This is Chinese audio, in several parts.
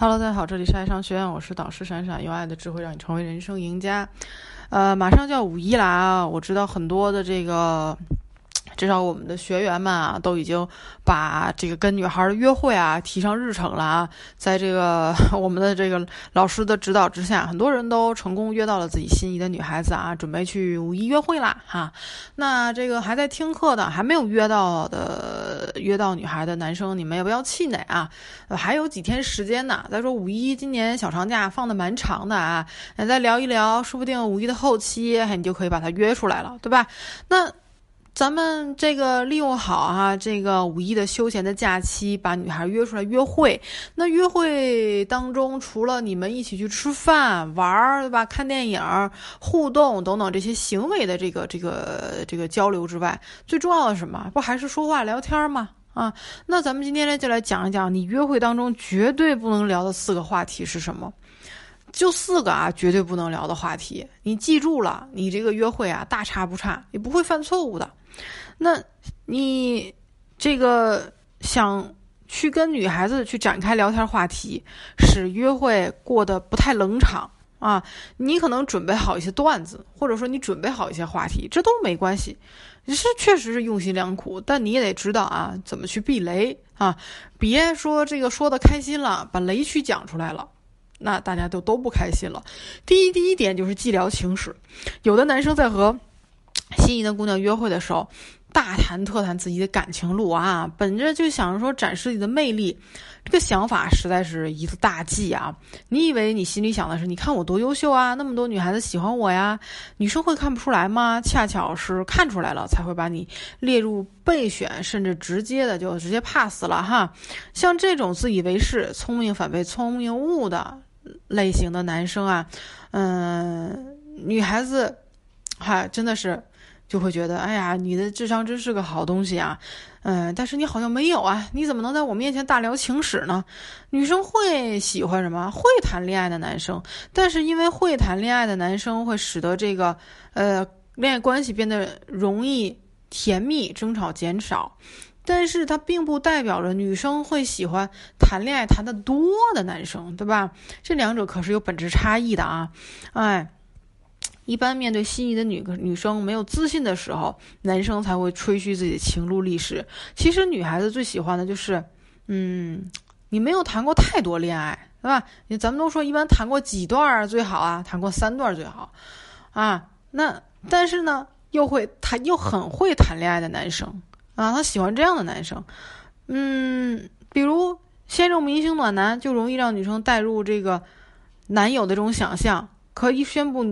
Hello，大家好，这里是爱商学院，我是导师闪闪，用爱的智慧让你成为人生赢家。呃，马上就要五一了啊，我知道很多的这个。至少我们的学员们啊，都已经把这个跟女孩的约会啊提上日程了啊。在这个 我们的这个老师的指导之下，很多人都成功约到了自己心仪的女孩子啊，准备去五一约会啦哈。那这个还在听课的，还没有约到的约到女孩的男生，你们也不要气馁啊，还有几天时间呢。再说五一今年小长假放的蛮长的啊，再聊一聊，说不定五一的后期，你就可以把她约出来了，对吧？那。咱们这个利用好哈，这个五一的休闲的假期，把女孩约出来约会。那约会当中，除了你们一起去吃饭、玩儿，对吧？看电影、互动等等这些行为的这个这个这个交流之外，最重要的什么？不还是说话聊天吗？啊，那咱们今天呢，就来讲一讲你约会当中绝对不能聊的四个话题是什么？就四个啊，绝对不能聊的话题，你记住了，你这个约会啊，大差不差，也不会犯错误的。那，你这个想去跟女孩子去展开聊天话题，使约会过得不太冷场啊，你可能准备好一些段子，或者说你准备好一些话题，这都没关系。你是确实是用心良苦，但你也得知道啊，怎么去避雷啊，别说这个说的开心了，把雷区讲出来了。那大家都都不开心了。第一，第一点就是寂寥情史。有的男生在和心仪的姑娘约会的时候，大谈特谈自己的感情路啊，本着就想着说展示自己的魅力，这个想法实在是一个大忌啊！你以为你心里想的是，你看我多优秀啊，那么多女孩子喜欢我呀，女生会看不出来吗？恰巧是看出来了，才会把你列入备选，甚至直接的就直接 pass 了哈。像这种自以为是、聪明反被聪明误的。类型的男生啊，嗯，女孩子，哈，真的是就会觉得，哎呀，你的智商真是个好东西啊，嗯，但是你好像没有啊，你怎么能在我面前大聊情史呢？女生会喜欢什么？会谈恋爱的男生，但是因为会谈恋爱的男生会使得这个呃恋爱关系变得容易甜蜜，争吵减少。但是它并不代表着女生会喜欢谈恋爱谈得多的男生，对吧？这两者可是有本质差异的啊！哎，一般面对心仪的女女生没有自信的时候，男生才会吹嘘自己的情路历史。其实女孩子最喜欢的就是，嗯，你没有谈过太多恋爱，对吧？你咱们都说一般谈过几段最好啊，谈过三段最好啊。那但是呢，又会谈又很会谈恋爱的男生。啊，他喜欢这样的男生，嗯，比如先入明星暖男，就容易让女生带入这个男友的这种想象，可一宣布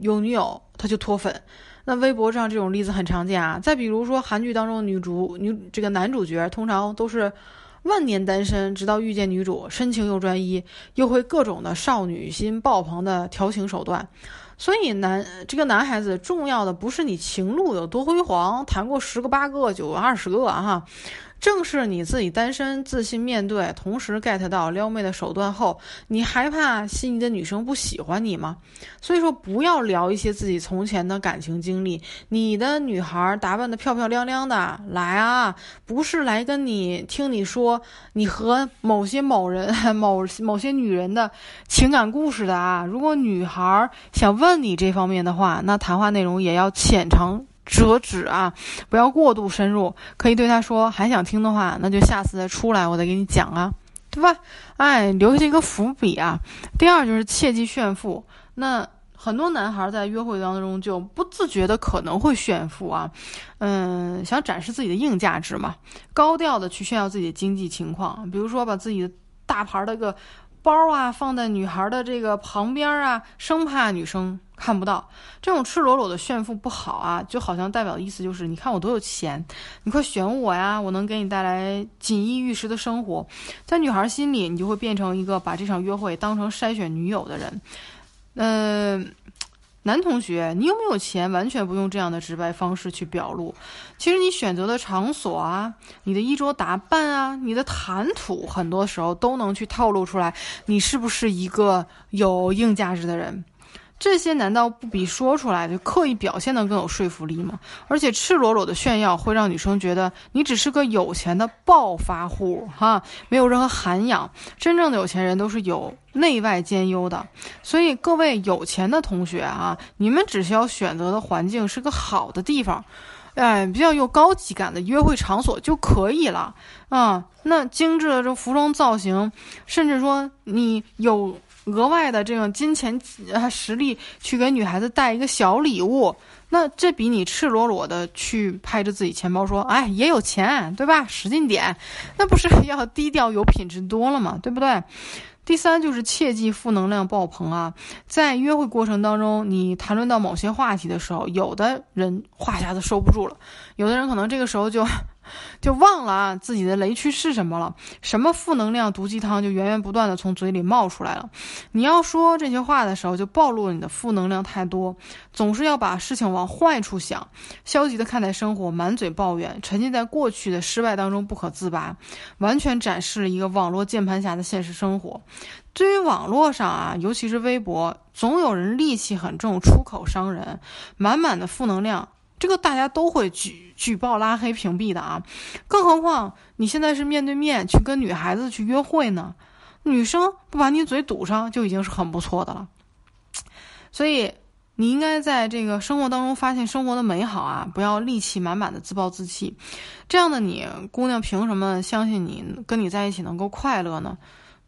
有女友，他就脱粉。那微博上这种例子很常见啊。再比如说韩剧当中的女主女这个男主角，通常都是万年单身，直到遇见女主，深情又专一，又会各种的少女心爆棚的调情手段。所以男这个男孩子重要的不是你情路有多辉煌，谈过十个八个九个二十个哈。正是你自己单身自信面对，同时 get 到撩妹的手段后，你还怕心仪的女生不喜欢你吗？所以说不要聊一些自己从前的感情经历。你的女孩打扮的漂漂亮亮的来啊，不是来跟你听你说你和某些某人、某某些女人的情感故事的啊。如果女孩想问你这方面的话，那谈话内容也要浅尝。折纸啊，不要过度深入。可以对他说，还想听的话，那就下次再出来，我再给你讲啊，对吧？哎，留下一个伏笔啊。第二就是切忌炫富。那很多男孩在约会当中就不自觉的可能会炫富啊，嗯，想展示自己的硬价值嘛，高调的去炫耀自己的经济情况，比如说把自己的大牌的个。包啊，放在女孩的这个旁边啊，生怕女生看不到。这种赤裸裸的炫富不好啊，就好像代表的意思就是，你看我多有钱，你快选我呀，我能给你带来锦衣玉食的生活。在女孩心里，你就会变成一个把这场约会当成筛选女友的人。嗯。男同学，你有没有钱？完全不用这样的直白方式去表露。其实你选择的场所啊，你的衣着打扮啊，你的谈吐，很多时候都能去透露出来，你是不是一个有硬价值的人。这些难道不比说出来就刻意表现的更有说服力吗？而且赤裸裸的炫耀会让女生觉得你只是个有钱的暴发户，哈，没有任何涵养。真正的有钱人都是有内外兼优的。所以各位有钱的同学啊，你们只需要选择的环境是个好的地方，哎，比较有高级感的约会场所就可以了啊。那精致的这服装造型，甚至说你有。额外的这种金钱啊实力去给女孩子带一个小礼物，那这比你赤裸裸的去拍着自己钱包说，哎，也有钱，对吧？使劲点，那不是要低调有品质多了吗？对不对？第三就是切忌负能量爆棚啊，在约会过程当中，你谈论到某些话题的时候，有的人话匣子收不住了，有的人可能这个时候就。就忘了啊，自己的雷区是什么了？什么负能量毒鸡汤就源源不断的从嘴里冒出来了。你要说这些话的时候，就暴露了你的负能量太多，总是要把事情往坏处想，消极的看待生活，满嘴抱怨，沉浸在过去的失败当中不可自拔，完全展示了一个网络键盘侠的现实生活。对于网络上啊，尤其是微博，总有人戾气很重，出口伤人，满满的负能量。这个大家都会举举报、拉黑、屏蔽的啊，更何况你现在是面对面去跟女孩子去约会呢？女生不把你嘴堵上就已经是很不错的了。所以你应该在这个生活当中发现生活的美好啊，不要戾气满满的自暴自弃。这样的你姑娘凭什么相信你跟你在一起能够快乐呢？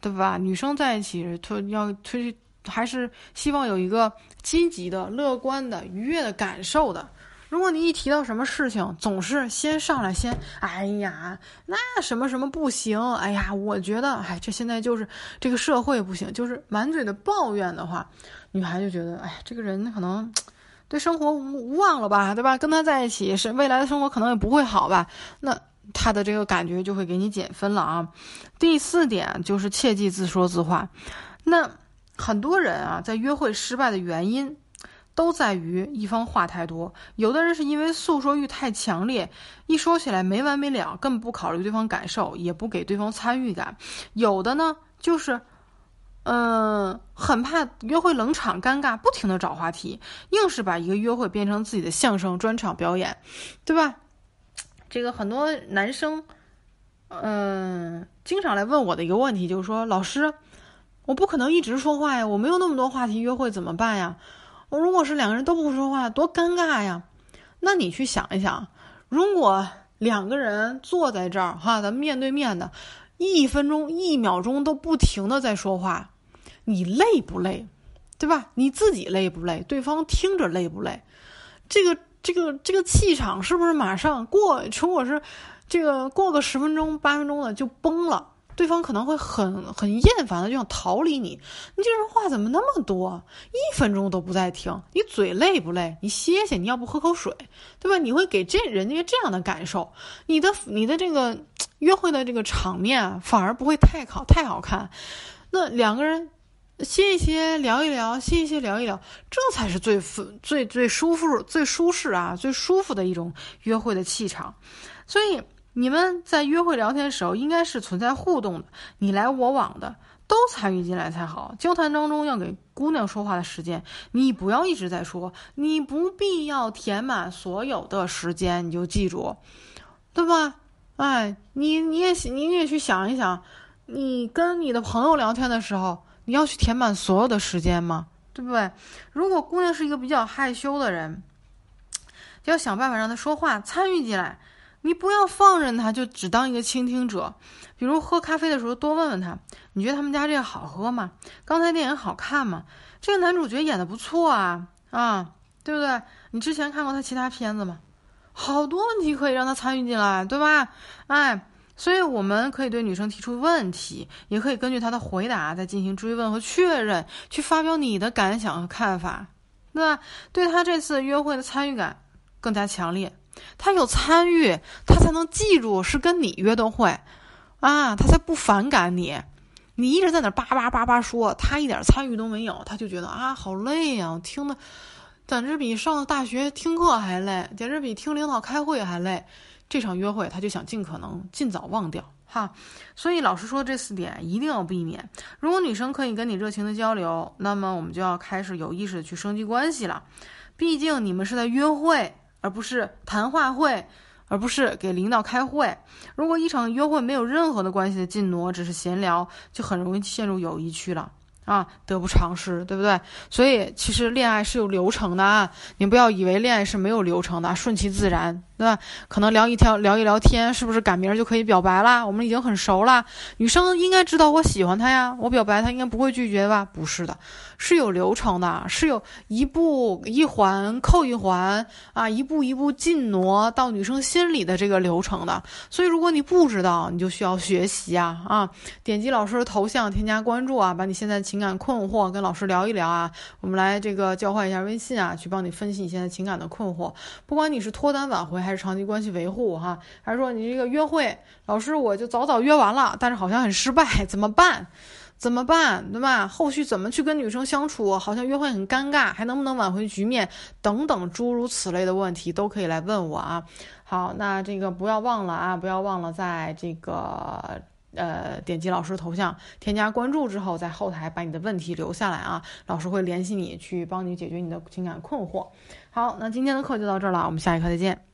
对吧？女生在一起推要推还是希望有一个积极的、乐观的、愉悦的感受的。如果你一提到什么事情，总是先上来先，哎呀，那什么什么不行，哎呀，我觉得，哎，这现在就是这个社会不行，就是满嘴的抱怨的话，女孩就觉得，哎，这个人可能对生活无无望了吧，对吧？跟他在一起是未来的生活可能也不会好吧？那他的这个感觉就会给你减分了啊。第四点就是切忌自说自话。那很多人啊，在约会失败的原因。都在于一方话太多，有的人是因为诉说欲太强烈，一说起来没完没了，根本不考虑对方感受，也不给对方参与感；有的呢，就是，嗯，很怕约会冷场尴尬，不停的找话题，硬是把一个约会变成自己的相声专场表演，对吧？这个很多男生，嗯，经常来问我的一个问题就是说，老师，我不可能一直说话呀，我没有那么多话题，约会怎么办呀？我如果是两个人都不说话，多尴尬呀！那你去想一想，如果两个人坐在这儿哈，咱们面对面的，一分钟、一秒钟都不停的在说话，你累不累？对吧？你自己累不累？对方听着累不累？这个、这个、这个气场是不是马上过？如果是这个过个十分钟、八分钟的就崩了。对方可能会很很厌烦的，就想逃离你。你这人话怎么那么多？一分钟都不在听，你嘴累不累？你歇歇，你要不喝口水，对吧？你会给这人家这样的感受，你的你的这个约会的这个场面反而不会太好太好看。那两个人歇一歇，聊一聊，歇一歇，聊一聊，这才是最最最舒服、最舒适啊，最舒服的一种约会的气场。所以。你们在约会聊天的时候，应该是存在互动的，你来我往的，都参与进来才好。交谈当中要给姑娘说话的时间，你不要一直在说，你不必要填满所有的时间，你就记住，对吧？哎，你你也你也去想一想，你跟你的朋友聊天的时候，你要去填满所有的时间吗？对不对？如果姑娘是一个比较害羞的人，要想办法让她说话，参与进来。你不要放任他，就只当一个倾听者。比如喝咖啡的时候，多问问他：“你觉得他们家这个好喝吗？刚才电影好看吗？这个男主角演的不错啊，啊，对不对？你之前看过他其他片子吗？好多问题可以让他参与进来，对吧？哎，所以我们可以对女生提出问题，也可以根据她的回答再进行追问和确认，去发表你的感想和看法，对吧？对他这次约会的参与感更加强烈。他有参与，他才能记住是跟你约的会，啊，他才不反感你。你一直在那叭叭叭叭说，他一点参与都没有，他就觉得啊，好累呀，听的简直比上大学听课还累，简直比听领导开会还累。这场约会，他就想尽可能尽早忘掉。哈。所以老师说这四点一定要避免。如果女生可以跟你热情的交流，那么我们就要开始有意识的去升级关系了。毕竟你们是在约会，而不是谈话会，而不是给领导开会。如果一场约会没有任何的关系的进挪，只是闲聊，就很容易陷入友谊区了。啊，得不偿失，对不对？所以其实恋爱是有流程的啊，你不要以为恋爱是没有流程的，顺其自然。对吧？可能聊一条聊一聊天，是不是赶明儿就可以表白啦？我们已经很熟了，女生应该知道我喜欢他呀，我表白他应该不会拒绝吧？不是的，是有流程的，是有一步一环扣一环啊，一步一步进挪到女生心里的这个流程的。所以如果你不知道，你就需要学习啊啊！点击老师的头像，添加关注啊，把你现在情感困惑跟老师聊一聊啊，我们来这个交换一下微信啊，去帮你分析你现在情感的困惑。不管你是脱单挽回还是。长期关系维护哈，还是说你这个约会，老师我就早早约完了，但是好像很失败，怎么办？怎么办？对吧？后续怎么去跟女生相处？好像约会很尴尬，还能不能挽回局面？等等诸如此类的问题都可以来问我啊。好，那这个不要忘了啊，不要忘了在这个呃点击老师头像添加关注之后，在后台把你的问题留下来啊，老师会联系你去帮你解决你的情感困惑。好，那今天的课就到这儿了，我们下一课再见。